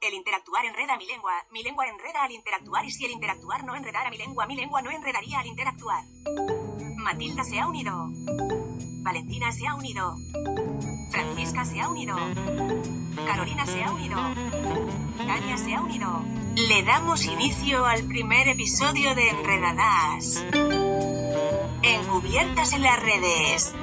El interactuar enreda mi lengua, mi lengua enreda al interactuar y si el interactuar no enredara mi lengua, mi lengua no enredaría al interactuar. Matilda se ha unido. Valentina se ha unido. Francisca se ha unido. Carolina se ha unido. Tania se ha unido. Le damos inicio al primer episodio de Enredadas. Encubiertas en las redes.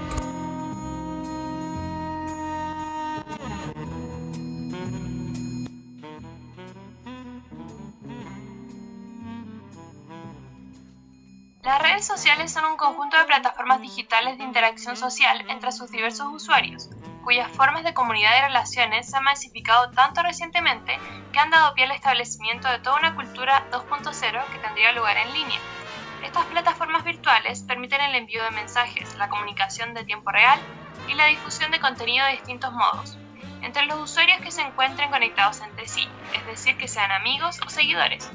Redes sociales son un conjunto de plataformas digitales de interacción social entre sus diversos usuarios, cuyas formas de comunidad y relaciones se han masificado tanto recientemente que han dado pie al establecimiento de toda una cultura 2.0 que tendría lugar en línea. Estas plataformas virtuales permiten el envío de mensajes, la comunicación de tiempo real y la difusión de contenido de distintos modos, entre los usuarios que se encuentren conectados entre sí, es decir, que sean amigos o seguidores.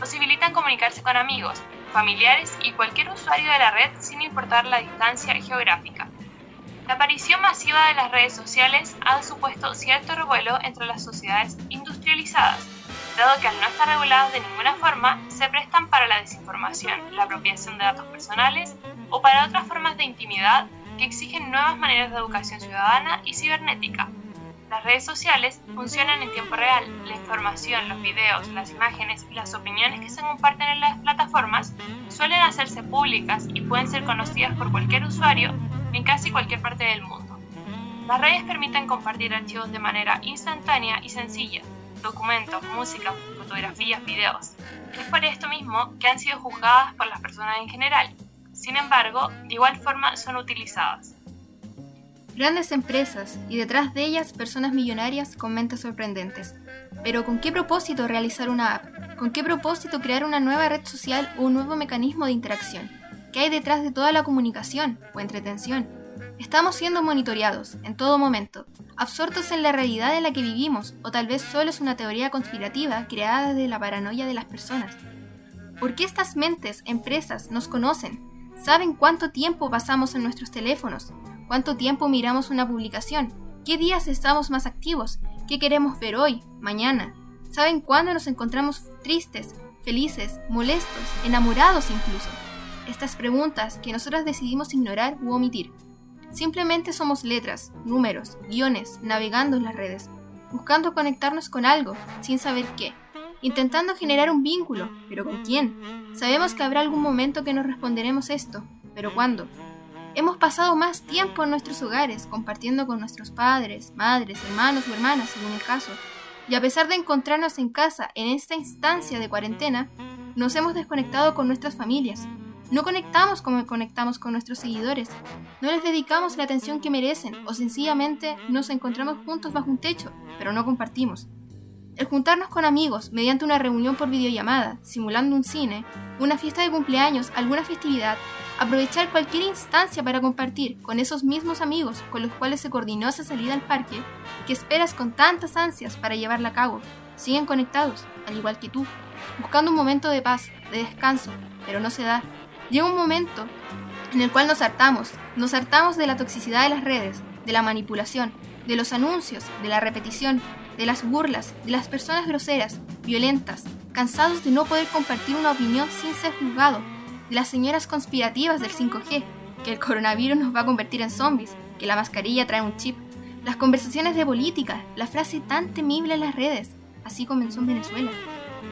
Posibilitan comunicarse con amigos, familiares y cualquier usuario de la red sin importar la distancia geográfica. La aparición masiva de las redes sociales ha supuesto cierto revuelo entre las sociedades industrializadas, dado que al no estar reguladas de ninguna forma, se prestan para la desinformación, la apropiación de datos personales o para otras formas de intimidad que exigen nuevas maneras de educación ciudadana y cibernética. Las redes sociales funcionan en tiempo real. La información, los videos, las imágenes y las opiniones que se comparten en las plataformas suelen hacerse públicas y pueden ser conocidas por cualquier usuario en casi cualquier parte del mundo. Las redes permiten compartir archivos de manera instantánea y sencilla, documentos, música, fotografías, videos. Es por esto mismo que han sido juzgadas por las personas en general. Sin embargo, de igual forma son utilizadas. Grandes empresas y detrás de ellas personas millonarias con mentes sorprendentes. Pero ¿con qué propósito realizar una app? ¿Con qué propósito crear una nueva red social o un nuevo mecanismo de interacción? ¿Qué hay detrás de toda la comunicación o entretención? Estamos siendo monitoreados en todo momento, absortos en la realidad en la que vivimos o tal vez solo es una teoría conspirativa creada desde la paranoia de las personas. ¿Por qué estas mentes, empresas, nos conocen? ¿Saben cuánto tiempo pasamos en nuestros teléfonos? ¿Cuánto tiempo miramos una publicación? ¿Qué días estamos más activos? ¿Qué queremos ver hoy, mañana? ¿Saben cuándo nos encontramos tristes, felices, molestos, enamorados incluso? Estas preguntas que nosotras decidimos ignorar u omitir. Simplemente somos letras, números, guiones, navegando en las redes, buscando conectarnos con algo, sin saber qué, intentando generar un vínculo, pero ¿con quién? Sabemos que habrá algún momento que nos responderemos esto, pero ¿cuándo? Hemos pasado más tiempo en nuestros hogares, compartiendo con nuestros padres, madres, hermanos o hermanas, según el caso. Y a pesar de encontrarnos en casa en esta instancia de cuarentena, nos hemos desconectado con nuestras familias. No conectamos como conectamos con nuestros seguidores. No les dedicamos la atención que merecen o sencillamente nos encontramos juntos bajo un techo, pero no compartimos. El juntarnos con amigos mediante una reunión por videollamada, simulando un cine, una fiesta de cumpleaños, alguna festividad, aprovechar cualquier instancia para compartir con esos mismos amigos con los cuales se coordinó esa salida al parque, que esperas con tantas ansias para llevarla a cabo, siguen conectados, al igual que tú, buscando un momento de paz, de descanso, pero no se da. Llega un momento en el cual nos hartamos, nos hartamos de la toxicidad de las redes, de la manipulación, de los anuncios, de la repetición, de las burlas, de las personas groseras, violentas, cansados de no poder compartir una opinión sin ser juzgado, de las señoras conspirativas del 5G, que el coronavirus nos va a convertir en zombies, que la mascarilla trae un chip, las conversaciones de política, la frase tan temible en las redes, así comenzó en Venezuela,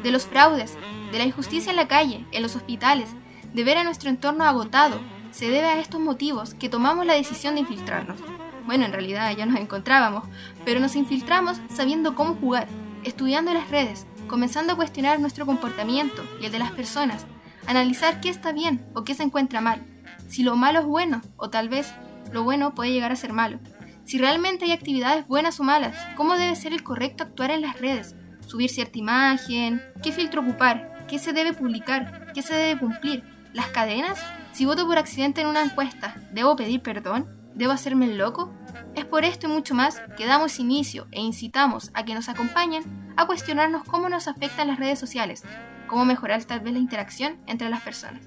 de los fraudes, de la injusticia en la calle, en los hospitales, de ver a nuestro entorno agotado, se debe a estos motivos que tomamos la decisión de infiltrarnos. Bueno, en realidad ya nos encontrábamos, pero nos infiltramos sabiendo cómo jugar, estudiando las redes, comenzando a cuestionar nuestro comportamiento y el de las personas, analizar qué está bien o qué se encuentra mal, si lo malo es bueno o tal vez lo bueno puede llegar a ser malo, si realmente hay actividades buenas o malas, cómo debe ser el correcto actuar en las redes, subir cierta imagen, qué filtro ocupar, qué se debe publicar, qué se debe cumplir, las cadenas, si voto por accidente en una encuesta, ¿debo pedir perdón? ¿Debo hacerme el loco? Es por esto y mucho más que damos inicio e incitamos a que nos acompañen a cuestionarnos cómo nos afectan las redes sociales, cómo mejorar tal vez la interacción entre las personas.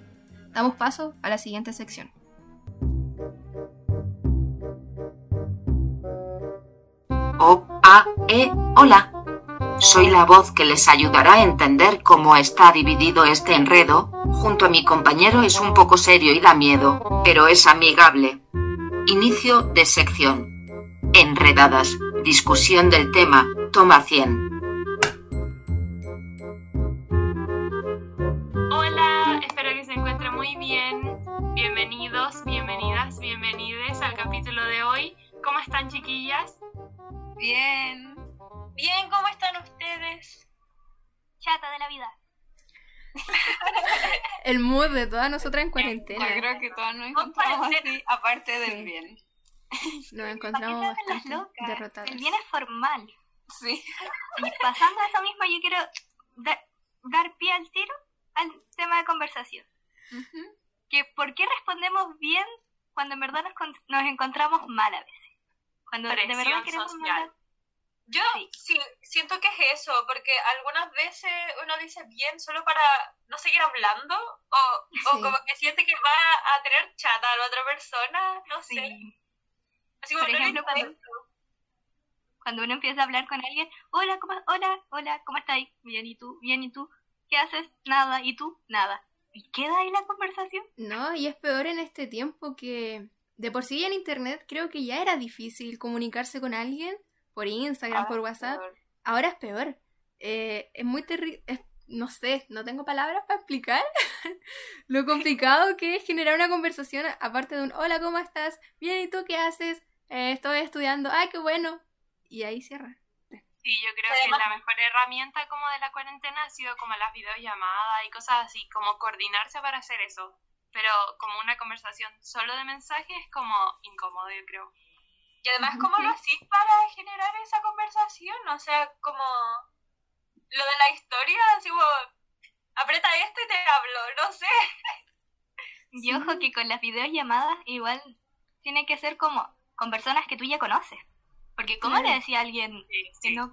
Damos paso a la siguiente sección. O, A, E, hola. Soy la voz que les ayudará a entender cómo está dividido este enredo, junto a mi compañero es un poco serio y da miedo, pero es amigable. Inicio de sección. Enredadas. Discusión del tema. Toma 100. Muy bien. Bienvenidos, bienvenidas, bienvenides al capítulo de hoy. ¿Cómo están chiquillas? Bien. Bien, ¿cómo están ustedes? Chata de la vida. El mood de todas nosotras en cuarentena. Yo creo que todas nos encontramos así, aparte del bien. Nos encontramos bastante derrotadas. El bien es formal. Sí. Y pasando a eso mismo, yo quiero dar pie al tiro al tema de conversación. Que ¿Por qué respondemos bien cuando en verdad nos, nos encontramos mal a veces? Cuando de verdad queremos social. Yo sí. siento que es eso, porque algunas veces uno dice bien solo para no seguir hablando o, o como que siente que va a tener chata a la otra persona, no sé. Así Por ejemplo, cuando, cuando, uno empieza a hablar con alguien, hola, ¿cómo, hola, hola, ¿cómo estáis? Bien, ¿y tú? Bien, ¿y tú? ¿Qué haces? Nada, ¿y tú? Nada. ¿Y queda ahí la conversación? No, y es peor en este tiempo que de por sí en internet creo que ya era difícil comunicarse con alguien por Instagram, por WhatsApp. Ahora es peor. Eh, es muy terrible. No sé, no tengo palabras para explicar lo complicado que es generar una conversación aparte de un hola, ¿cómo estás? Bien, ¿y tú qué haces? Eh, estoy estudiando. ¡Ay, qué bueno! Y ahí cierra. Sí, yo creo que la mejor herramienta como de la cuarentena ha sido como las videollamadas y cosas así, como coordinarse para hacer eso. Pero como una conversación solo de mensajes es como incómodo, yo creo. Y además, ¿cómo lo hacís para generar esa conversación? O sea, como lo de la historia, así como, aprieta esto y te hablo, no sé. Y ojo que con las videollamadas igual tiene que ser como con personas que tú ya conoces. Porque como le decía a alguien,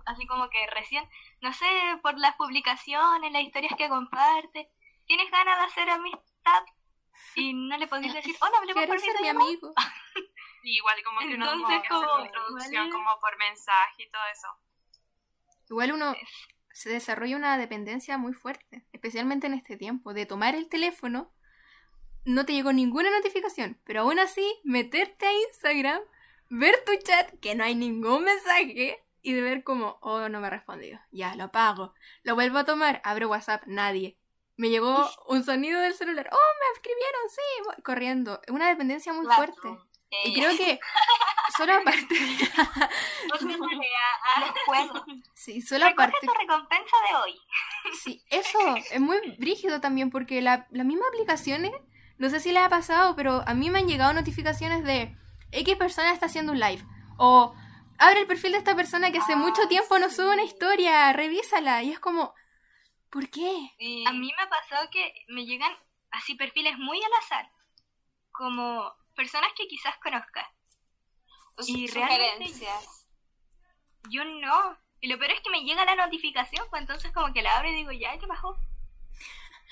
así como que recién, no sé, por las publicaciones, las historias que comparte, tienes ganas de hacer amistad y no le podrías decir, hola, hablemos por ser mi amigo. igual como que uno como, como introducción como por mensaje y todo eso. Igual uno se desarrolla una dependencia muy fuerte, especialmente en este tiempo, de tomar el teléfono, no te llegó ninguna notificación, pero aún así meterte a Instagram, ver tu chat, que no hay ningún mensaje, y de ver como, oh, no me ha respondido, ya, lo apago, lo vuelvo a tomar, abro WhatsApp, nadie. Me llegó un sonido del celular, oh, me escribieron, sí, corriendo. Una dependencia muy fuerte. Y creo que solo aparte. sí, solo aparte. tu recompensa de hoy. sí, eso es muy brígido también porque la, las mismas aplicaciones, no sé si les ha pasado, pero a mí me han llegado notificaciones de X persona está haciendo un live. O abre el perfil de esta persona que hace mucho tiempo no sube una historia, revísala. Y es como, ¿por qué? A mí me ha pasado que me llegan así perfiles muy al azar. Como personas que quizás conozcas. Y sugerencias. Yo no. Y lo peor es que me llega la notificación, pues entonces como que la abro y digo, ya, ¿qué bajó?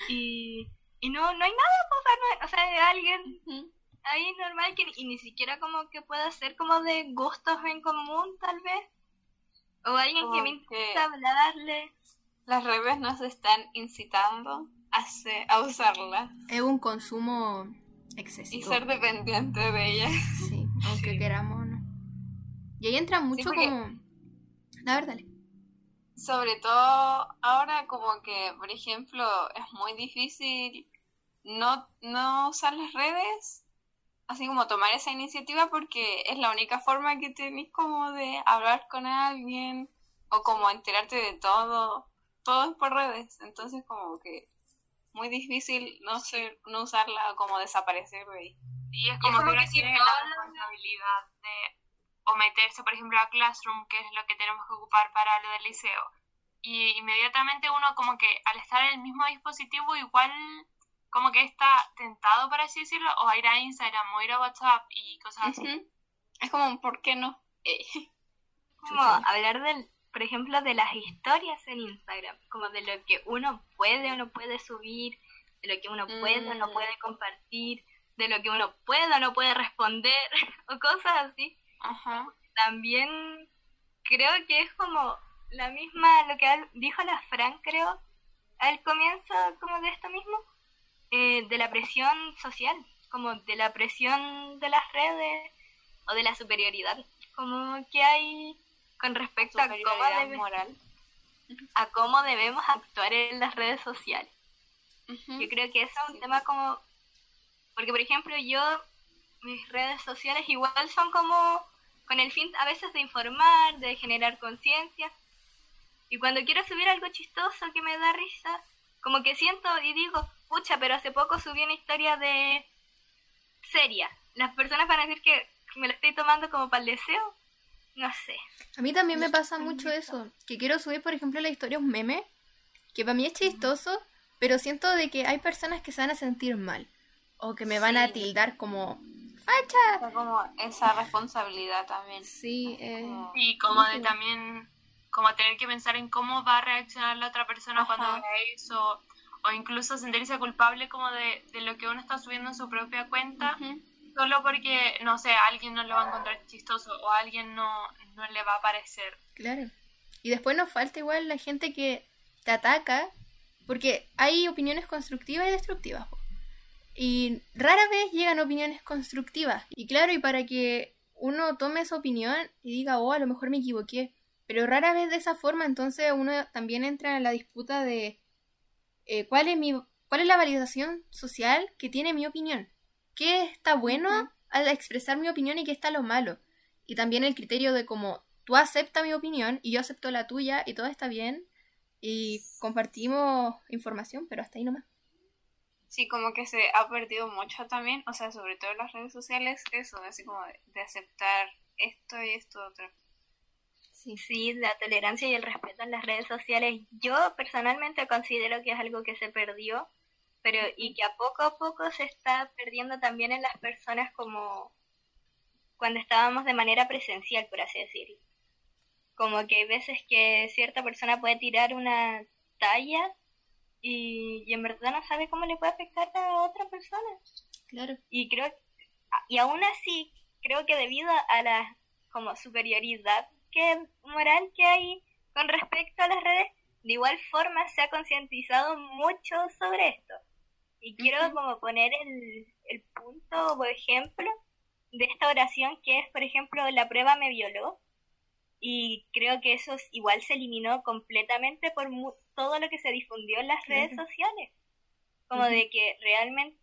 Y, y no, no hay nada, pues, o sea, de alguien ahí normal que y ni siquiera como que pueda ser como de gustos en común, tal vez. O alguien que me intenta hablarle. Las redes nos están incitando a, a usarla. Es un consumo excesivo. Y ser dependiente de ella. Sí, aunque queramos no. Y ahí entra mucho como... La verdad. Sobre todo ahora como que, por ejemplo, es muy difícil no, no usar las redes, así como tomar esa iniciativa porque es la única forma que tenés como de hablar con alguien o como enterarte de todo, todo es por redes, entonces como que muy difícil no ser, no usarla como desaparecer de ahí. Sí, es como, que uno tiene la responsabilidad de o meterse, por ejemplo, a Classroom, que es lo que tenemos que ocupar para lo del liceo. Y inmediatamente uno como que al estar en el mismo dispositivo igual como que está tentado, por así decirlo, o a ir a Instagram o ir a WhatsApp y cosas así. Es como, ¿por qué no? como hablar del por ejemplo, de las historias en Instagram, como de lo que uno puede o no puede subir, de lo que uno puede o no mm. puede compartir, de lo que uno puede o no puede responder, o cosas así. También creo que es como la misma, lo que dijo la Fran, creo, al comienzo como de esto mismo, eh, de la presión social, como de la presión de las redes o de la superioridad, como que hay con respecto a cómo, moral. a cómo debemos actuar en las redes sociales. Yo creo que eso es un tema como, porque por ejemplo yo, mis redes sociales igual son como con el fin a veces de informar, de generar conciencia, y cuando quiero subir algo chistoso que me da risa, como que siento y digo, pucha, pero hace poco subí una historia de seria. Las personas van a decir que me la estoy tomando como para el deseo. No sé. A mí también me pasa mucho eso. Que quiero subir, por ejemplo, la historia un meme. Que para mí es chistoso. Pero siento de que hay personas que se van a sentir mal. O que me van a tildar como facha. como esa responsabilidad también. Sí, eh, y como de también como tener que pensar en cómo va a reaccionar la otra persona cuando vea eso, o incluso sentirse culpable como de, lo que uno está subiendo en su propia cuenta, solo porque, no sé, alguien no lo va a encontrar chistoso o a alguien no, no le va a parecer. Claro. Y después nos falta igual la gente que te ataca, porque hay opiniones constructivas y destructivas. Y rara vez llegan opiniones constructivas. Y claro, y para que uno tome esa opinión y diga, oh, a lo mejor me equivoqué, pero rara vez de esa forma, entonces uno también entra en la disputa de eh, cuál, es mi, cuál es la validación social que tiene mi opinión. ¿Qué está bueno al expresar mi opinión y qué está lo malo? Y también el criterio de cómo tú aceptas mi opinión y yo acepto la tuya y todo está bien y compartimos información, pero hasta ahí nomás. Sí, como que se ha perdido mucho también, o sea, sobre todo en las redes sociales, eso, así como de aceptar esto y esto otro. Sí. sí, la tolerancia y el respeto en las redes sociales, yo personalmente considero que es algo que se perdió, pero y que a poco a poco se está perdiendo también en las personas como cuando estábamos de manera presencial, por así decirlo. Como que hay veces que cierta persona puede tirar una talla y, y en verdad no sabe cómo le puede afectar a otra persona. Claro. Y creo y aún así creo que debido a la como superioridad que moral que hay con respecto a las redes, de igual forma se ha concientizado mucho sobre esto. Y quiero como poner el, el punto o ejemplo de esta oración que es, por ejemplo, la prueba me violó. Y creo que eso igual se eliminó completamente por todo lo que se difundió en las redes sociales. Como de que realmente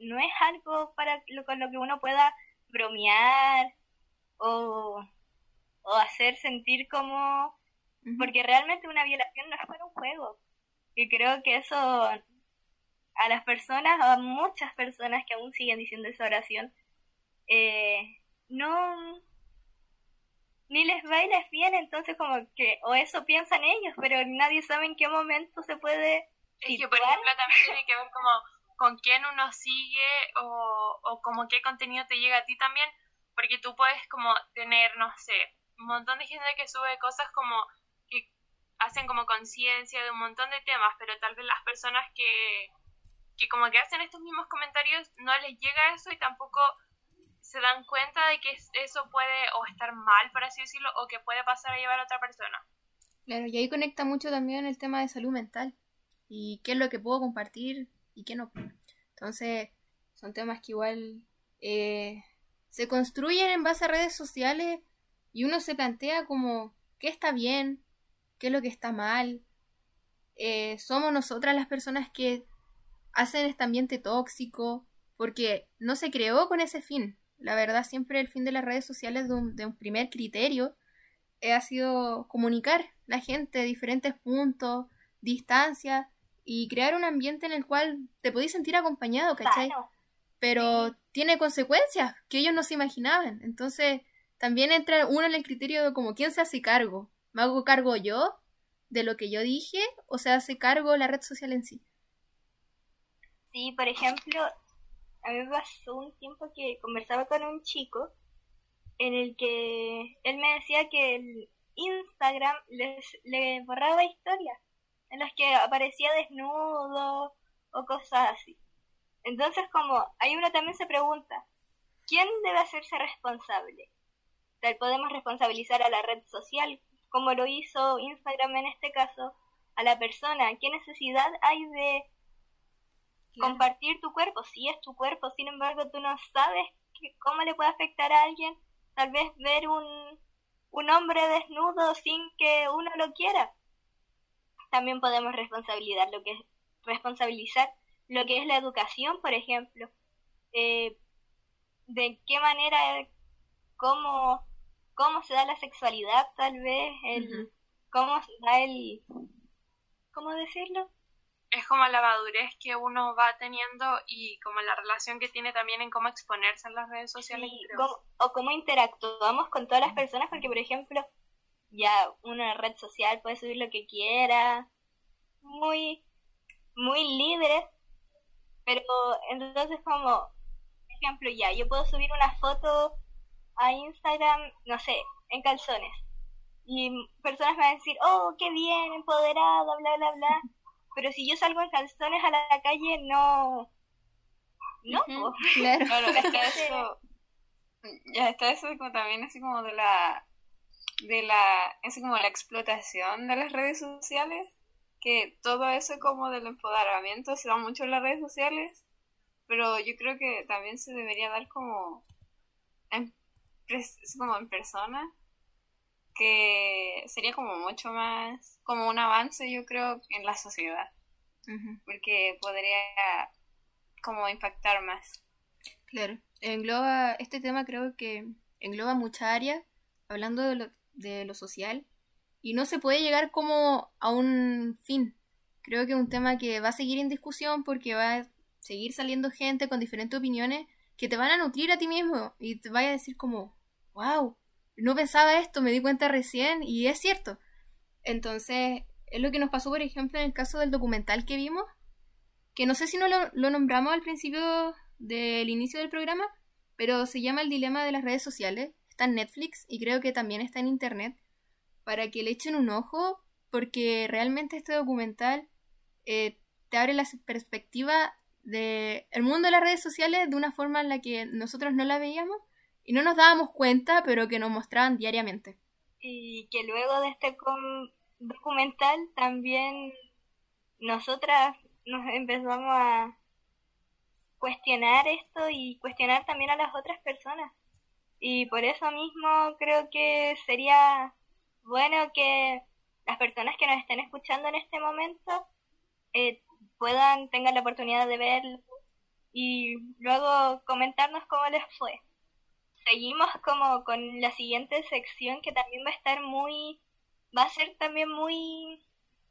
no es algo para lo, con lo que uno pueda bromear o o hacer sentir como... Porque realmente una violación no es para un juego. Y creo que eso a las personas, a muchas personas que aún siguen diciendo esa oración, eh, no ni les va y les viene, entonces como que, o eso piensan ellos, pero nadie sabe en qué momento se puede... Es que, por ejemplo, también tiene que ver como con quién uno sigue o, o como qué contenido te llega a ti también, porque tú puedes como tener, no sé, un montón de gente que sube cosas como que hacen como conciencia de un montón de temas, pero tal vez las personas que, que como que hacen estos mismos comentarios no les llega eso y tampoco se dan cuenta de que eso puede o estar mal, por así decirlo, o que puede pasar a llevar a otra persona. Claro, y ahí conecta mucho también el tema de salud mental y qué es lo que puedo compartir y qué no. Entonces, son temas que igual eh, se construyen en base a redes sociales y uno se plantea como, ¿qué está bien? ¿Qué es lo que está mal? Eh, ¿Somos nosotras las personas que hacen este ambiente tóxico? Porque no se creó con ese fin. La verdad, siempre el fin de las redes sociales de un, de un primer criterio eh, ha sido comunicar la gente diferentes puntos, distancias y crear un ambiente en el cual te podéis sentir acompañado, ¿cachai? Pero tiene consecuencias que ellos no se imaginaban. Entonces, también entra uno en el criterio de como quién se hace cargo. ¿Me hago cargo yo de lo que yo dije o se hace cargo la red social en sí? Sí, por ejemplo, a mí me pasó un tiempo que conversaba con un chico en el que él me decía que el Instagram les, le borraba historias en las que aparecía desnudo o cosas así. Entonces, como hay uno también se pregunta, ¿quién debe hacerse responsable? Tal podemos responsabilizar a la red social como lo hizo Instagram en este caso, a la persona. ¿Qué necesidad hay de compartir tu cuerpo? Si es tu cuerpo, sin embargo, tú no sabes cómo le puede afectar a alguien. Tal vez ver un, un hombre desnudo sin que uno lo quiera. También podemos responsabilizar lo que es, responsabilizar lo que es la educación, por ejemplo. Eh, de qué manera, cómo, cómo se da la sexualidad, tal vez, el, cómo se da el, ¿cómo decirlo? Es como la madurez que uno va teniendo y como la relación que tiene también en cómo exponerse en las redes sociales. o cómo interactuamos con todas las personas, porque por ejemplo, ya una red social puede subir lo que quiera, muy, muy libre, pero entonces como, por ejemplo, ya, yo puedo subir una foto a Instagram, no sé, en calzones. Y personas me van a decir, oh, qué bien, empoderada, bla, bla, bla. Pero si yo salgo en calzones a la calle, no... No, claro. claro está eso, ya está eso como también así como de la de la así como la explotación de las redes sociales que todo eso como del empoderamiento se da mucho en las redes sociales pero yo creo que también se debería dar como en, como en persona que sería como mucho más, como un avance yo creo en la sociedad, porque podría como impactar más. Claro, engloba, este tema creo que engloba mucha área, hablando de lo, de lo social, y no se puede llegar como a un fin. Creo que es un tema que va a seguir en discusión porque va a seguir saliendo gente con diferentes opiniones que te van a nutrir a ti mismo y te vaya a decir como, wow, no pensaba esto, me di cuenta recién y es cierto. Entonces, es lo que nos pasó, por ejemplo, en el caso del documental que vimos, que no sé si no lo, nombramos al principio del inicio del programa, pero se llama El Dilema de las Redes Sociales, está en Netflix y creo que también está en Internet, para que le echen un ojo, porque realmente este documental eh, te abre la perspectiva del el mundo de las redes sociales de una forma en la que nosotros no la veíamos y no nos dábamos cuenta, pero que nos mostraban diariamente. Y que luego de este documental también nosotras nos empezamos a cuestionar esto y cuestionar también a las otras personas. Y por eso mismo creo que sería bueno que las personas que nos estén escuchando en este momento eh, puedan, tengan la oportunidad de verlo y luego comentarnos cómo les fue seguimos como con la siguiente sección que también va a estar muy, va a ser también muy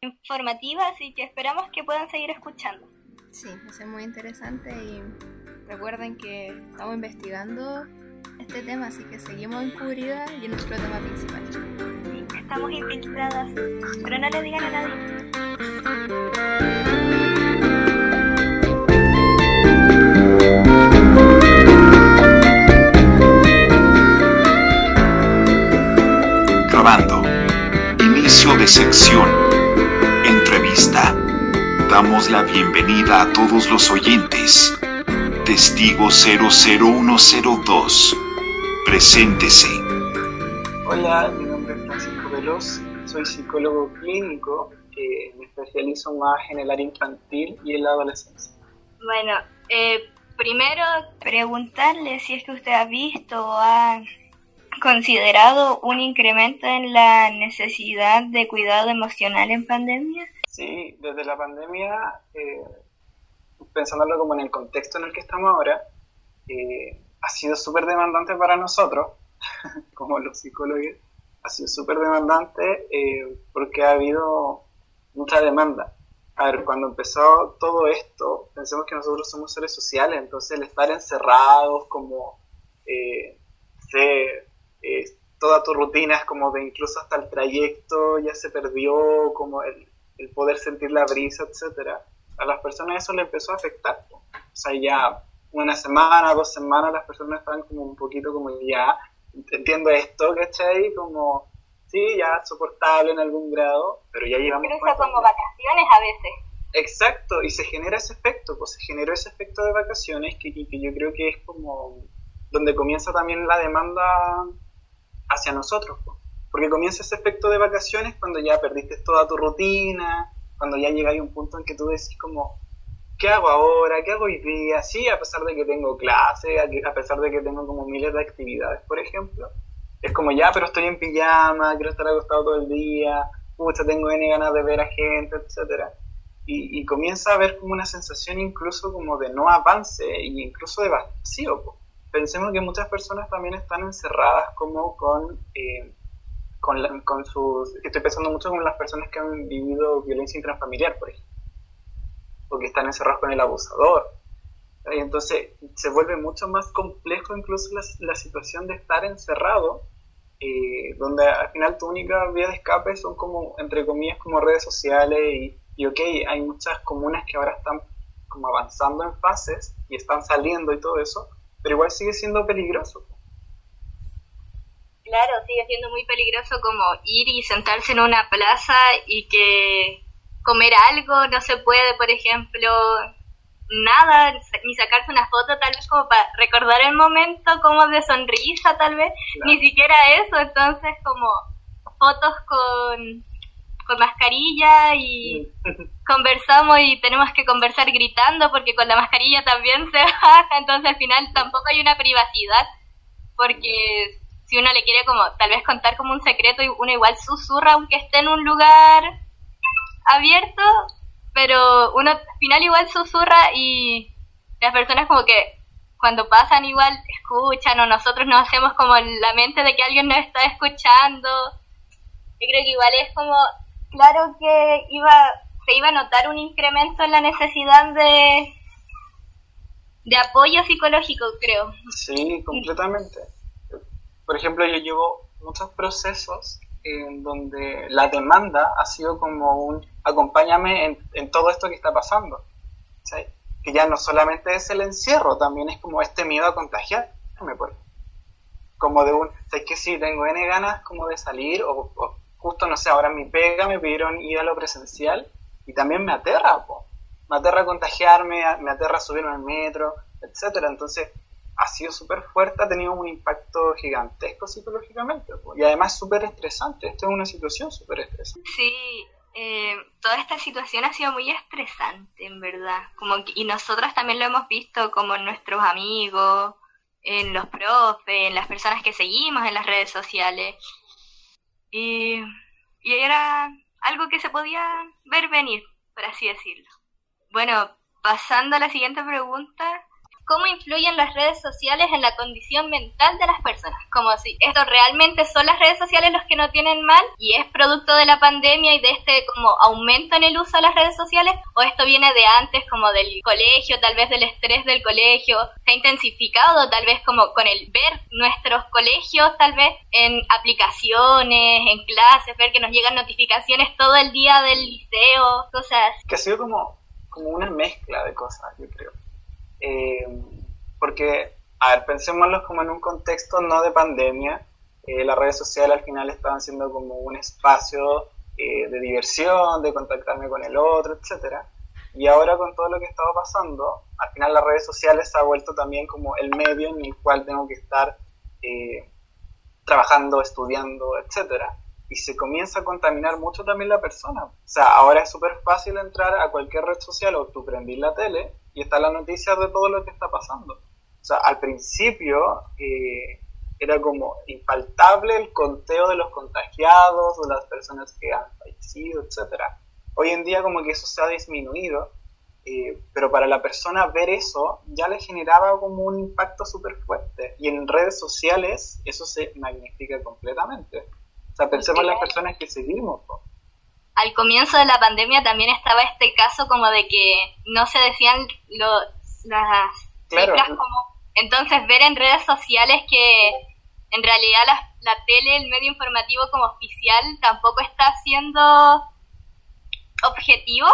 informativa, así que esperamos que puedan seguir escuchando. Sí, va a ser muy interesante y recuerden que estamos investigando este tema, así que seguimos encubridas y en nuestro tema principal. estamos infiltradas, pero no le digan a nadie. Inicio de sección. Entrevista. Damos la bienvenida a todos los oyentes. Testigo 00102. Preséntese. Hola, mi nombre es Francisco Veloz. Soy psicólogo clínico. que me especializo más en el área infantil y en la adolescencia. Bueno, eh, primero preguntarle si es que usted ha visto o ha considerado un incremento en la necesidad de cuidado emocional en pandemia? Sí, desde la pandemia, eh, pensándolo como en el contexto en el que estamos ahora, eh, ha sido súper demandante para nosotros, como los psicólogos, ha sido súper demandante eh, porque ha habido mucha demanda. A ver, cuando empezó todo esto, pensemos que nosotros somos seres sociales, entonces el estar encerrados como... Eh, eh, toda tu rutina es como de incluso hasta el trayecto ya se perdió, como el, el poder sentir la brisa, etcétera. A las personas eso le empezó a afectar. O sea, ya una semana, dos semanas las personas estaban como un poquito como ya, entiendo esto, ¿cachai? Como, sí, ya soportable en algún grado, pero ya llevamos... Incluso como vacaciones a veces. Exacto, y se genera ese efecto, pues se generó ese efecto de vacaciones que, que yo creo que es como donde comienza también la demanda hacia nosotros, Porque comienza ese efecto de vacaciones cuando ya perdiste toda tu rutina, cuando ya llega a un punto en que tú decís como, ¿qué hago ahora? ¿Qué hago hoy día? Sí, a pesar de que tengo clase, a pesar de que tengo como miles de actividades, por ejemplo. Es como, ya, pero estoy en pijama, quiero estar acostado todo el día, pucha, tengo N ganas de ver a gente, etcétera y, comienza a haber como una sensación incluso como de no avance e incluso de vacío. Pensemos que muchas personas también están encerradas como con, eh, con, sus... Estoy pensando mucho con las personas que han vivido violencia intrafamiliar, por ejemplo, porque están encerrados con el abusador. Y entonces se vuelve mucho más complejo incluso la, la situación de estar encerrado eh, donde al final tu única vía de escape son como, entre comillas, como redes sociales y, y ok, hay muchas comunas que ahora están como avanzando en fases y están saliendo y todo eso, pero igual sigue siendo peligroso. Claro, sigue siendo muy peligroso como ir y sentarse en una plaza y que comer algo no se puede, por ejemplo, nada, ni sacarse una foto tal vez como para recordar el momento como de sonrisa tal vez, ni siquiera eso, entonces como fotos con con mascarilla y conversamos y tenemos que conversar gritando porque con la mascarilla también se baja, entonces al final tampoco hay una privacidad porque si uno le quiere como tal vez contar como un secreto uno igual susurra aunque esté en un lugar abierto, pero uno al final igual susurra y las personas como que cuando pasan igual escuchan o nosotros nos hacemos como la mente de que alguien nos está escuchando. Yo creo que igual es como claro que iba, se iba a notar un incremento en la necesidad de, de apoyo psicológico, creo. Sí, completamente. Por ejemplo, yo llevo muchos procesos en donde la demanda ha sido como un acompáñame en, todo esto que está pasando. Que ya no solamente es el encierro, también es como este miedo a contagiarme. Como de un, sé que sí, tengo N ganas como de salir o justo, no sé, ahora en mi pega me pidieron ir a lo presencial y también me aterra, po. me aterra contagiarme, me aterra subirme al metro, etcétera. Entonces, ha sido súper fuerte, ha tenido un impacto gigantesco psicológicamente y además súper estresante. Esta es una situación súper estresante. Sí, eh, toda esta situación ha sido muy estresante, en verdad. Como y nosotros también lo hemos visto como en nuestros amigos, en los profes, en las personas que seguimos en las redes sociales. Y, y era algo que se podía ver venir, por así decirlo. Bueno, pasando a la siguiente pregunta, cómo influyen las redes sociales en la condición mental de las personas. Como si esto realmente son las redes sociales los que no tienen mal y es producto de la pandemia y de este como aumento en el uso de las redes sociales o esto viene de antes como del colegio, tal vez del estrés del colegio, se ha intensificado tal vez como con el ver nuestros colegios tal vez en aplicaciones, en clases, ver que nos llegan notificaciones todo el día del liceo, cosas. Que ha sido como, como una mezcla de cosas, yo creo. Eh, porque, a ver, pensémoslo como en un contexto no de pandemia, eh, las redes sociales al final estaban siendo como un espacio eh, de diversión, de contactarme con el otro, etcétera. Y ahora con todo lo que estaba pasando, al final las redes sociales se ha vuelto también como el medio en el cual tengo que estar trabajando, estudiando, etcétera y se comienza a contaminar mucho también la persona. O sea, ahora es súper fácil entrar a cualquier red social o tú prendís la tele y está la noticia de todo lo que está pasando. O sea, al principio eh, era como infaltable el conteo de los contagiados, de las personas que han fallecido, etc. Hoy en día como que eso se ha disminuido, eh, pero para la persona ver eso ya le generaba como un impacto súper fuerte. Y en redes sociales eso se magnifica completamente sea, pensemos en las personas que seguimos. Al comienzo de la pandemia también estaba este caso como de que no se decían las cifras como... Entonces ver en redes sociales que en realidad la, la tele, el medio informativo como oficial tampoco está siendo objetivo.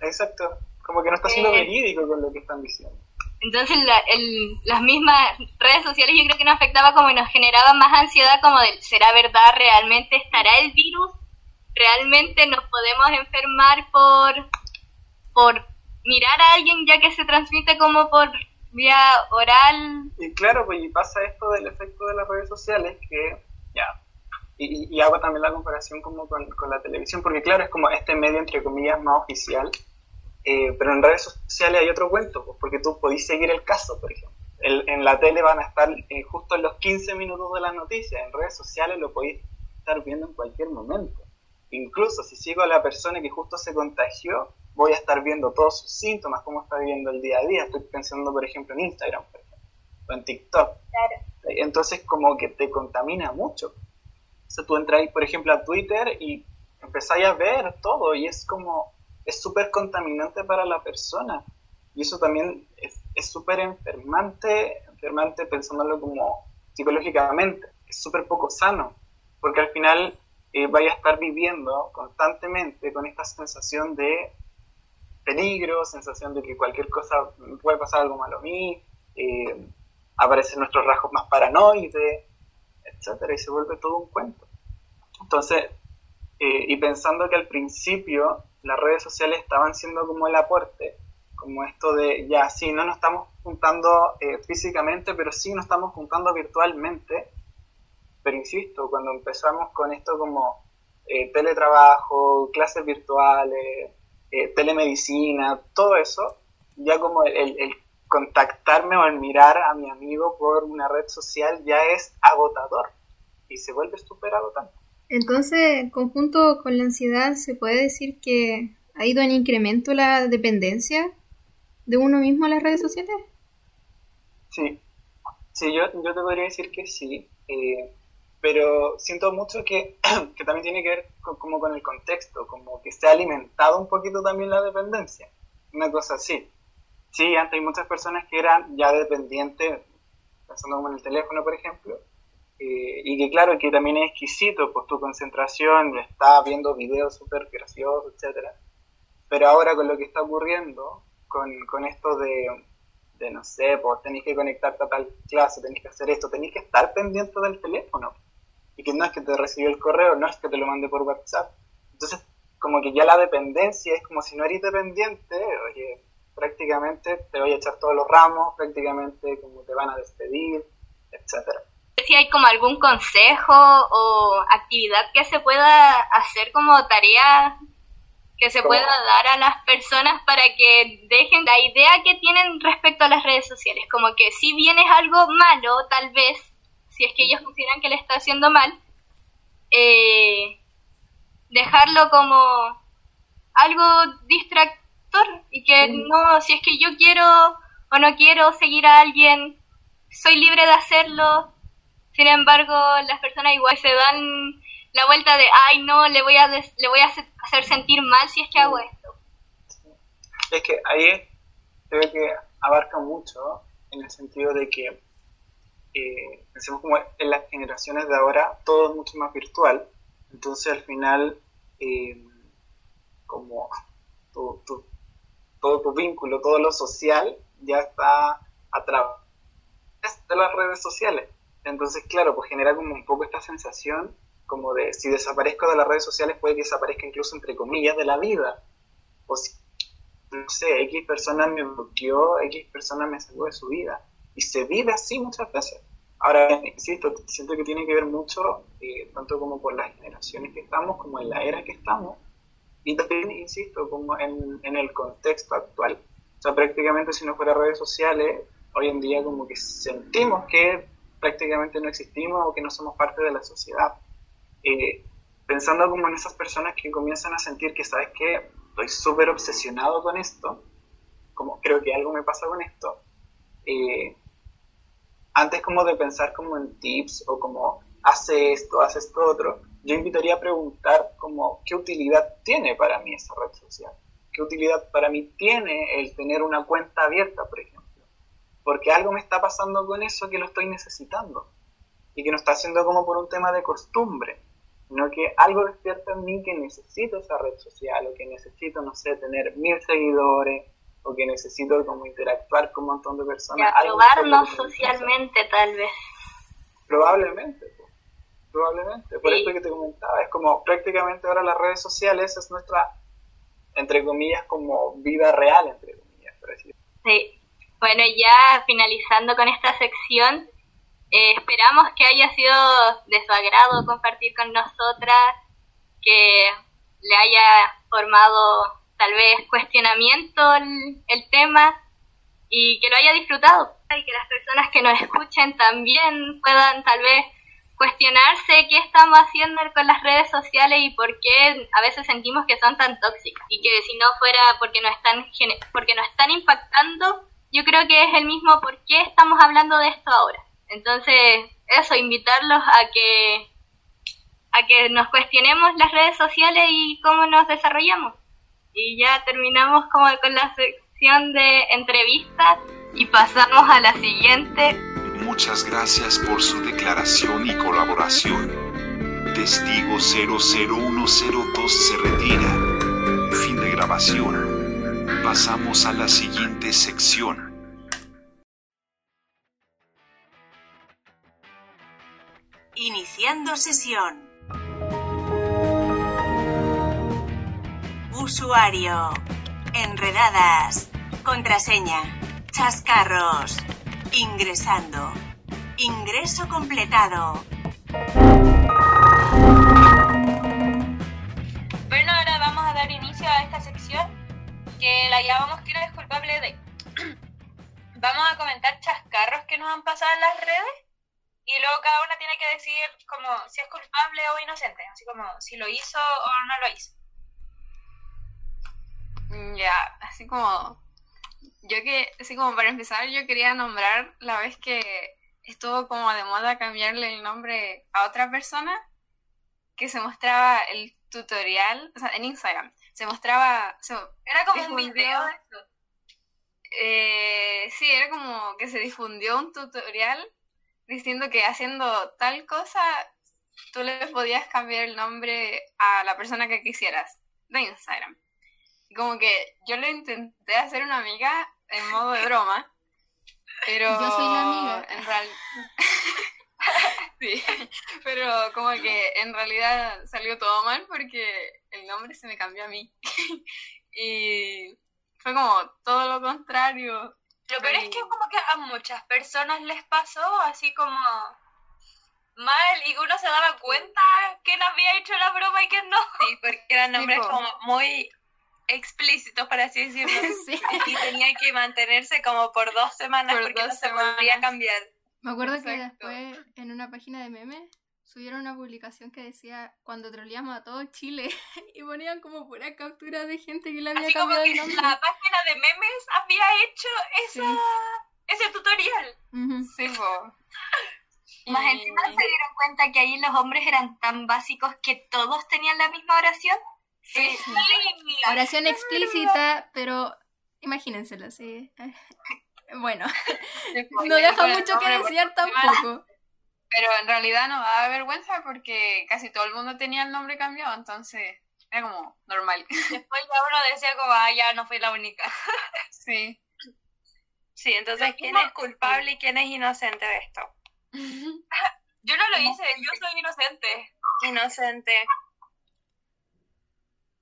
Exacto, como que no está siendo eh, verídico con lo que están diciendo. Entonces las mismas redes sociales yo creo que nos afectaba como y nos generaba más ansiedad como de, ¿será verdad? ¿Realmente estará el virus? ¿Realmente nos podemos enfermar por, por mirar a alguien ya que se transmite como por vía oral? Y claro, pues y pasa esto del efecto de las redes sociales que ya y, hago también la comparación como con, la televisión, porque claro, es como este medio, entre comillas, más oficial, eh, pero en redes sociales hay otro cuento, pues, porque tú podés seguir el caso, por ejemplo. en la tele van a estar eh, justo en los 15 minutos de la noticia, en redes sociales lo podéis estar viendo en cualquier momento. Incluso si sigo a la persona que justo se contagió, voy a estar viendo todos sus síntomas, cómo está viviendo el día a día. Estoy pensando, por ejemplo, en Instagram, o en TikTok. Entonces, como que te contamina mucho. O sea, tú entras, por ejemplo, a Twitter y empezáis a ver todo y es como, es súper contaminante para la persona. Y eso también es súper enfermante, enfermante pensándolo como psicológicamente. Es súper poco sano, porque al final eh, vaya a estar viviendo constantemente con esta sensación de peligro, sensación de que cualquier cosa puede pasar algo malo a mí, eh, aparecen nuestros rasgos más paranoides, etcétera, y se vuelve todo un cuento. Entonces, eh, y pensando que al principio las redes sociales estaban siendo como el aporte, como esto de, ya, sí, no nos estamos juntando eh, físicamente, pero sí nos estamos juntando virtualmente, pero insisto, cuando empezamos con esto como eh, teletrabajo, clases virtuales, telemedicina, todo eso, ya como el, el contactarme o el mirar a mi amigo por una red social ya es agotador y se vuelve súper agotante. Entonces, en conjunto con la ansiedad, ¿se puede decir que ha ido en incremento la dependencia de uno mismo a las redes sociales? Sí, sí, yo, yo te podría decir que sí, eh, pero siento mucho que, que, también tiene que ver con, como con el contexto, como que se ha alimentado un poquito también la dependencia, una cosa así. Sí, antes hay muchas personas que eran ya dependientes, pensando como en el teléfono, por ejemplo, eh, y que claro, que también es exquisito, pues tu concentración, está viendo videos súper graciosos, etcétera. Pero ahora con lo que está ocurriendo, con, con esto de, de, no sé, pues tenéis que conectarte a tal clase, tenéis que hacer esto, tenéis que estar pendiente del teléfono. Y que no es que te recibió el correo, no es que te lo mande por WhatsApp. Entonces, como que ya la dependencia es como si no eres dependiente, oye, prácticamente te voy a echar todos los ramos, prácticamente como te van a despedir, etcétera si hay como algún consejo o actividad que se pueda hacer como tarea que se pueda dar a las personas para que dejen la idea que tienen respecto a las redes sociales. Como que si bien es algo malo, tal vez, si es que ellos consideran que le está haciendo mal, eh, dejarlo como algo distractor y que no, si es que yo quiero o no quiero seguir a alguien, soy libre de hacerlo, sin embargo, las personas igual se dan la vuelta de, ay, no, le voy a, le voy a hacer sentir mal si es que hago esto. Es que ahí creo que abarca mucho en el sentido de que eh, pensemos como en las generaciones de ahora todo es mucho más virtual, entonces al final eh, como todo tu vínculo, todo lo social ya está a través de las redes sociales. Entonces, claro, pues genera como un poco esta sensación como de si desaparezco de las redes sociales puede que desaparezca incluso entre comillas de la vida. O si, no sé, X persona me bloqueó, X persona me sacó de su vida. Y se vive así muchas veces. Ahora, insisto, siento que tiene que ver mucho, eh, tanto como por las generaciones que estamos, como en la era que estamos, y también, insisto, como en, en el contexto actual. O sea, prácticamente si no fuera redes sociales, hoy en día como que sentimos que prácticamente no existimos o que no somos parte de la sociedad. Eh, pensando como en esas personas que comienzan a sentir que, ¿sabes qué? Estoy súper obsesionado con esto, como creo que algo me pasa con esto. Eh, antes como de pensar como en tips o como hace esto, hace esto otro, yo invitaría a preguntar como qué utilidad tiene para mí esa red social, qué utilidad para mí tiene el tener una cuenta abierta, por ejemplo porque algo me está pasando con eso que lo estoy necesitando y que no está haciendo como por un tema de costumbre, sino que algo despierta en mí que necesito esa red social o que necesito, no sé, tener mil seguidores o que necesito como interactuar con un montón de personas. Y probarnos socialmente tal vez. Probablemente, probablemente. Por eso que te comentaba, es como prácticamente ahora las redes sociales es nuestra, entre comillas, como vida real, entre comillas, por Sí. Bueno, ya finalizando con esta sección, Eh, esperamos que haya sido de su agrado compartir con nosotras, que le haya formado tal vez cuestionamiento el, el tema y que lo haya disfrutado. Y que las personas que nos escuchen también puedan tal vez cuestionarse qué estamos haciendo con las redes sociales y por qué a veces sentimos que son tan tóxicas. Y que si no fuera porque nos están porque nos están impactando yo creo que es el mismo por qué estamos hablando de esto ahora. Entonces eso invitarlos a que a que nos cuestionemos las redes sociales y cómo nos desarrollamos y ya terminamos como con la sección de entrevistas y pasamos a la siguiente Muchas gracias por su declaración y colaboración. Testigo 001002 se retira. Fin de grabación. Pasamos a la siguiente sección. Iniciando sesión. Usuario. Enredadas. Contraseña. Chascarros. Ingresando. Ingreso completado. Bueno, ahora vamos a dar inicio a esta sección que la llamamos ¿Quién es culpable de? vamos a comentar chascarros que nos han pasado en las redes y luego cada una tiene que decir como si es culpable o inocente, así como si lo hizo o no lo hizo. Mm, Ya, así como yo que, así como para empezar, yo quería nombrar la vez que estuvo como de moda cambiarle el nombre a otra persona, que se mostraba el tutorial, o sea, en Instagram, se mostraba... se Era como un video de esto. eh, sí, era como que se difundió un tutorial diciendo que haciendo tal cosa, tú le podías cambiar el nombre a la persona que quisieras de Instagram. Y como que yo lo intenté hacer una amiga en modo de broma, pero Yo soy la amiga. en real... sí, pero como que en realidad salió todo mal porque el nombre se me cambió a mí. y fue como todo lo contrario. Lo peor es que como que a muchas personas les pasó así como mal y uno se daba cuenta quién había hecho la broma y quién no. Sí, porque eran nombres po. como muy explícitos, por así decirlo. Sí. Y tenía que mantenerse como por dos semanas Por porque dos no se podía cambiar. Me acuerdo que después en una página de memes subieron una publicación que decía cuando troleamos a todo Chile y ponían como pura captura de gente que le había Así como cambiado que el nombre. la página de memes había hecho esa, Sí. ese tutorial. Sí, po. Más Y- encima se dieron cuenta que ahí los hombres eran tan básicos que todos tenían la misma oración. Sí. Oración explícita, pero imagínensela, sí. Bueno, no deja mucho que desear tampoco. Pero en realidad no daba vergüenza porque casi todo el mundo tenía el nombre cambiado, entonces era como normal. Después ya uno decía como, ah, ya no fui la única. Sí. Sí, entonces, ¿quién es culpable y quién es inocente de esto? Yo no lo hice, yo soy inocente. Inocente.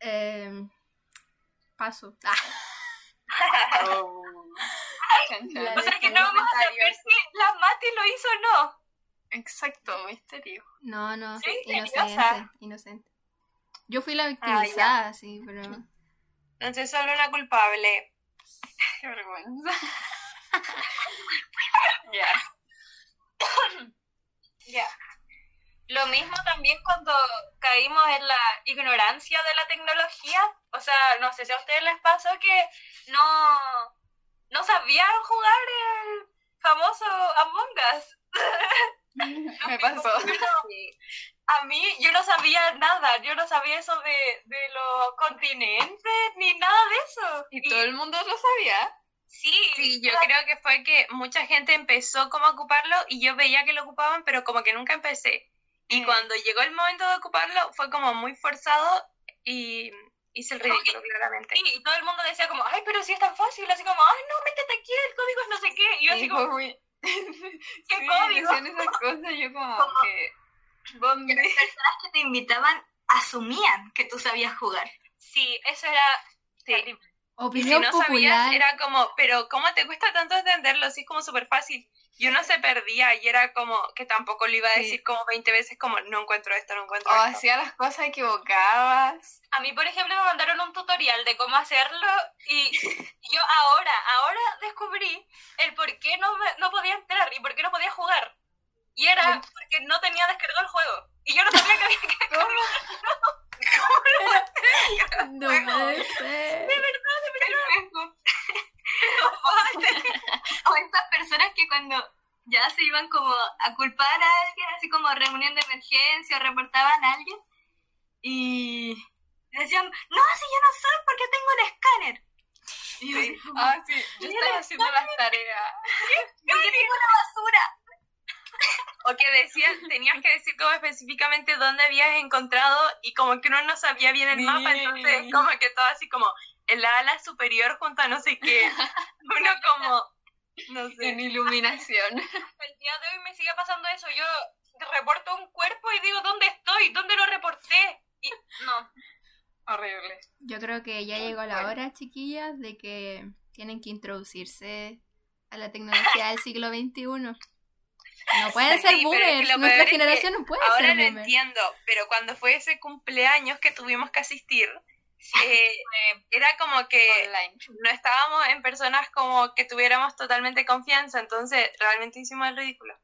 Eh, paso. Ah, Oh. La O sea que no vamos a saber si la Mati lo hizo o no. Exacto, misterio. no, no, Sí, inocente, inocente. Yo fui la Ah, victimizada, sí, pero... Entonces, solo una culpable. Qué vergüenza. Ya. Ya. Lo mismo también cuando caímos en la ignorancia de la tecnología. O sea, no sé si a ustedes les pasó que no, no sabían jugar el famoso Among Us. Me pasó. A mí yo no sabía nada, yo no sabía eso de, de los continentes ni nada de eso. Y todo el mundo lo sabía. sí, Sí, yo creo que fue que mucha gente empezó como a ocuparlo y yo veía que lo ocupaban, pero como que nunca empecé. Y Mm. cuando llegó el momento de ocuparlo, fue como muy forzado y hice el ridículo, claramente. Sí, y todo el mundo decía como, ay, pero si es tan fácil, así como, ay, no, métete aquí, el código es no sé qué. Y yo así Sí, como, muy... ¿Qué sí, código? esas cosas yo como que... ¿Dónde? Las personas que te invitaban asumían que tú sabías jugar. sí, eso era terrible. Y si Opinión no popular. sabías, era como, pero ¿cómo te cuesta tanto entenderlo? Si es como súper fácil. Y uno se perdía y era como que tampoco le iba a decir como 20 veces como no encuentro esto, no encuentro O esto. hacía las cosas equivocadas. A mí, por ejemplo, me mandaron un tutorial de cómo hacerlo y yo ahora, ahora descubrí el por qué no, me- no podía entrar y por qué no podía jugar. Y era porque no tenía descargado el juego. Y yo no sabía que había que descargarlo. No puede ser. O esas personas que cuando ya se iban como a culpar a alguien, así como reunión de emergencia, o reportaban a alguien, y decían, no, si yo no soy porque tengo el escáner. Y yo, como, Ah, sí, yo estaba haciendo las tareas. porque tengo la basura. O que decían, tenías que decir como específicamente dónde habías encontrado y como que uno no sabía bien el mapa, entonces como que todo así como en la ala superior junto a no sé qué. Uno como, no sé. En iluminación. El día de hoy me sigue pasando eso. Yo reporto un cuerpo y digo, ¿dónde estoy? ¿Dónde lo reporté? Y no. Horrible. Yo creo que ya llegó la hora, chiquillas, de que tienen que introducirse a la tecnología del siglo XXI. No pueden Sí, ser que boomers. lo Nuestra generación no puede Ahora ser lo boomer. entiendo, pero cuando fue ese cumpleaños que tuvimos que asistir, eh, era como que Online. no estábamos en personas como que tuviéramos totalmente confianza, entonces realmente hicimos el ridículo.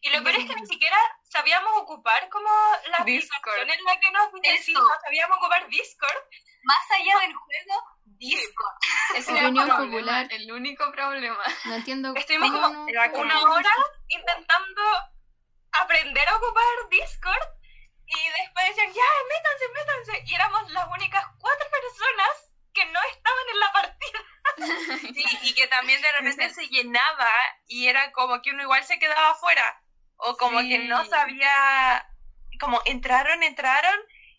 Y lo peor es que ni siquiera sabíamos ocupar como la Discord. en la que nos sí, sabíamos ocupar Discord. Más allá del juego, Era el Opinión problema, popular. El único problema. No entiendo Estuvimos cómo como no una hora intentando aprender a ocupar Discord y después decían, ya, métanse, métanse. Y éramos las únicas cuatro personas que no estaban en la partida. Sí, y que también de repente se llenaba y era como que uno igual se quedaba afuera, o como que no Sí. sabía, como entraron, entraron,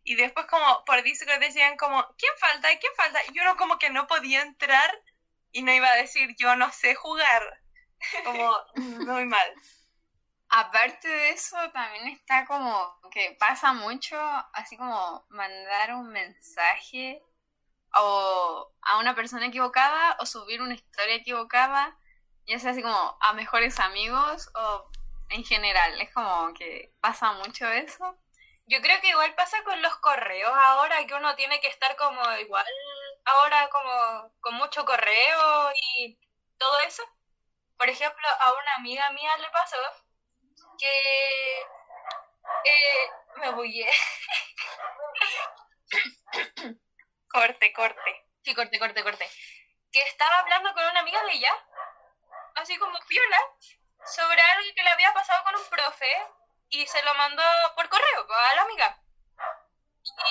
y después como por Discord decían como, ¿quién falta? ¿quién falta? Y uno como que no podía entrar y no iba a decir, yo no sé jugar. Como, muy mal. Aparte de eso, también está como que pasa mucho, así como mandar un mensaje o a una persona equivocada o subir una historia equivocada, ya sea así como a mejores amigos o en general. Es como que pasa mucho eso. Yo creo que igual pasa con los correos ahora, que uno tiene que estar como igual, ahora como con mucho correo y todo eso. Por ejemplo, a una amiga mía le pasó que eh, me bullé. Corte, corte. Sí, corte, corte, corte. Que estaba hablando con una amiga de ella, así como piola, sobre algo que le había pasado con un profe y se lo mandó por correo a la amiga.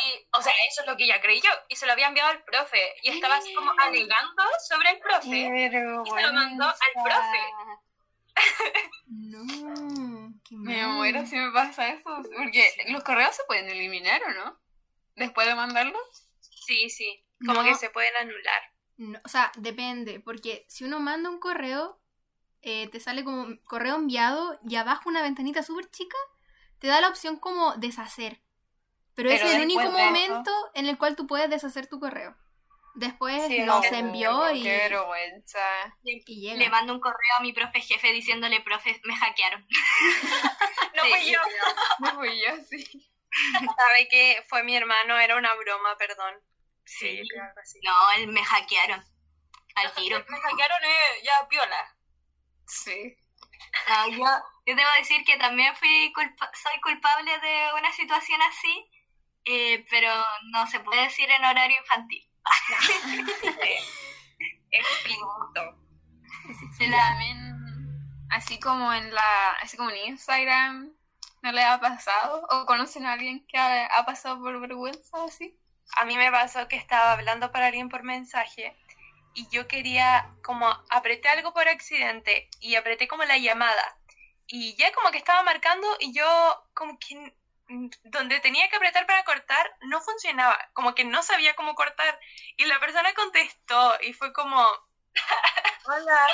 Y, o sea, eso es lo que ella creyó, y se lo había enviado al profe, y estaba así como alegando sobre el profe. Y se lo mandó al profe. No, qué Me muero si me pasa eso. Porque los correos se pueden eliminar, ¿o no? Después de mandarlos. Sí, sí. Como No. que se pueden anular. No, o sea, depende, porque si uno manda un correo, eh, te sale como correo enviado y abajo una ventanita súper chica, te da la opción como deshacer. Pero, es el único eso- momento en el cual tú puedes deshacer tu correo. Después Sí, no no, se envió y, Qué vergüenza. y llega. Le mando un correo a mi profe jefe diciéndole, profe, me hackearon. No fui yo. No fui yo, sí. Sabe que fue mi hermano, era una broma, perdón. Sí. así. No, él me hackearon. Al tiro. Me hackearon eh, ya piola. Sí. No, yo, yo debo decir que también fui culpa- soy culpable de una situación así, eh, pero no se puede decir en horario infantil. También, así como en la, así como en Instagram, ¿no le ha pasado? ¿O conocen a alguien que ha, ha pasado por vergüenza así? A mí me pasó que estaba hablando para alguien por mensaje y yo quería, como apreté algo por accidente y apreté como la llamada y ya como que estaba marcando y yo como que donde tenía que apretar para cortar no funcionaba, como que no sabía cómo cortar y la persona contestó y fue como, hola.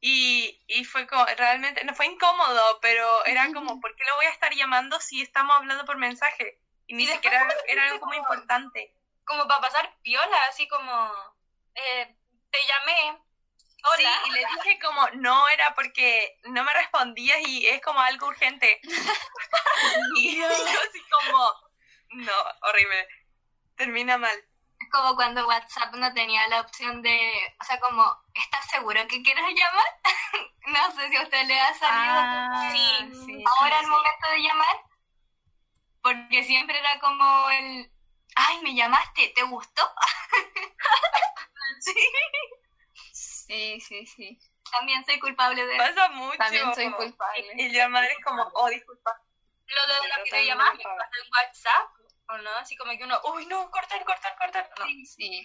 Y, y fue como, realmente, no fue incómodo, pero era como, ¿por qué lo voy a estar llamando si estamos hablando por mensaje? Y ni siquiera era dice algo como- importante. Como para pasar piola, así como, eh, te llamé Sí, y le dije como, no era porque no me respondías y es como algo urgente. y yo así como, no, horrible. Termina mal. Es como cuando WhatsApp no tenía la opción de, o sea, como, ¿estás seguro que quieres llamar? no sé si a usted le ha salido Ah, sí, ahora sí, el momento de llamar. Porque siempre era como el, ay, me llamaste, ¿te gustó? Sí, sí, sí. También soy culpable de eso. Pasa mucho. También soy culpable. Y la madre es como, oh, disculpa. Lo de la Pero videollamada también que pasa en WhatsApp, ¿o no? Así como que uno, uy, no, cortar, cortar, cortar. No. Sí, sí.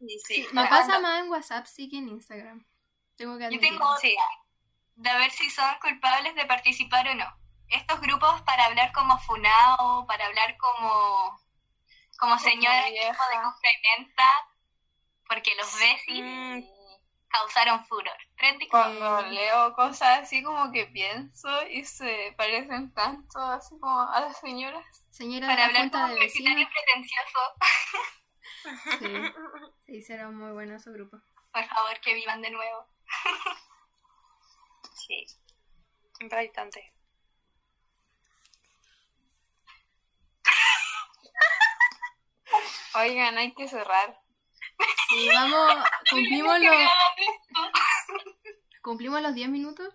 Sí, sí. Me pasa más en WhatsApp sí que en Instagram. Tengo que Yo admitir. tengo Sí. de ver si son culpables de participar o no. Estos grupos para hablar como funao, para hablar como como señora de complementa, porque los Mm, causaron furor. Cuando leo cosas así como que pienso y se parecen tanto así como a las señoras. Señora de para la hablar Junta como de Vecinos. pretencioso. Sí, se hicieron muy buenos esos grupos. Por favor, que vivan de nuevo. sí. Bastante. Oigan, hay que cerrar. Y vamos, cumplimos los, cumplimos los 10 minutos.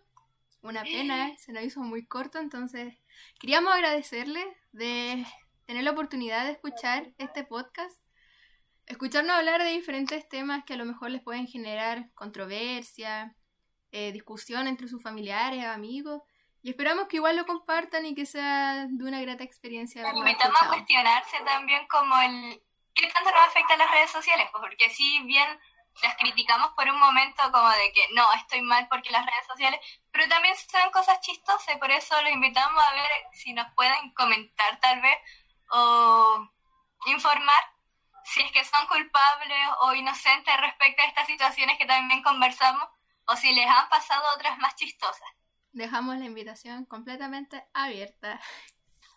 Una pena, ¿eh? se nos hizo muy corto, entonces queríamos agradecerles de tener la oportunidad de escuchar este podcast, escucharnos hablar de diferentes temas que a lo mejor les pueden generar controversia, eh, discusión entre sus familiares, amigos, y esperamos que igual lo compartan y que sea de una grata experiencia Los invitamos a cuestionarse también como el qué tanto nos afectan las redes sociales, pues porque si bien las criticamos por un momento como de que no, estoy mal porque las redes sociales, pero también son cosas chistosas, y por eso los invitamos a ver si nos pueden comentar tal vez o informar si es que son culpables o inocentes respecto a estas situaciones que también conversamos o si les han pasado otras más chistosas. Dejamos la invitación completamente abierta.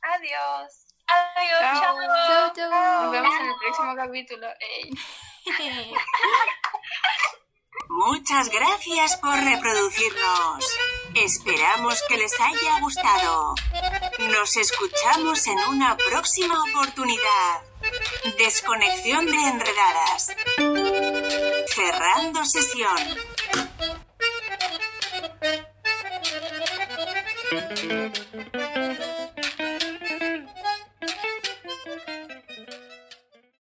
Adiós. Adiós, Chao. chao. Chau. Nos vemos en el próximo capítulo. Ey. Muchas gracias por reproducirnos. Esperamos que les haya gustado. Nos escuchamos en una próxima oportunidad. Desconexión de enredadas. Cerrando sesión. Thank you.